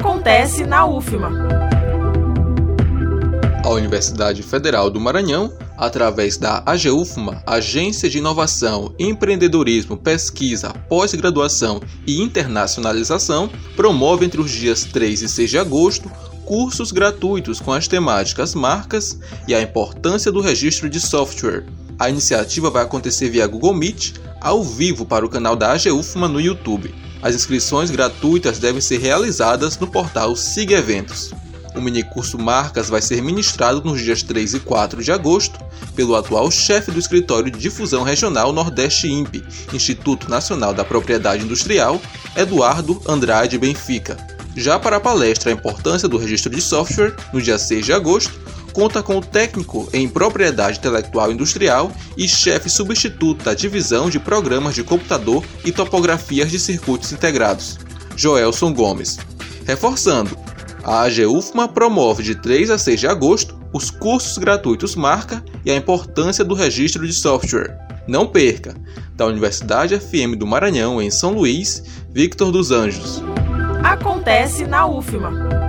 Acontece na UFMA. A Universidade Federal do Maranhão, através da AGUFMA, Agência de Inovação, Empreendedorismo, Pesquisa, Pós-Graduação e Internacionalização, promove entre os dias 3 e 6 de agosto cursos gratuitos com as temáticas marcas e a importância do registro de software. A iniciativa vai acontecer via Google Meet, ao vivo para o canal da AGUFMA no YouTube. As inscrições gratuitas devem ser realizadas no portal Siga Eventos. O minicurso Marcas vai ser ministrado nos dias 3 e 4 de agosto pelo atual chefe do Escritório de Difusão Regional Nordeste INPE, Instituto Nacional da Propriedade Industrial, Eduardo Andrade Benfica. Já para a palestra A Importância do Registro de Software, no dia 6 de agosto, conta com o técnico em propriedade intelectual industrial e chefe substituto da divisão de programas de computador e topografias de circuitos integrados, Joelson Gomes. Reforçando, a AGUFMA promove de 3 a 6 de agosto os cursos gratuitos Marca e a importância do registro de software. Não perca! Da Universidade FM do Maranhão, em São Luís, Victor dos Anjos acontece na UFMA.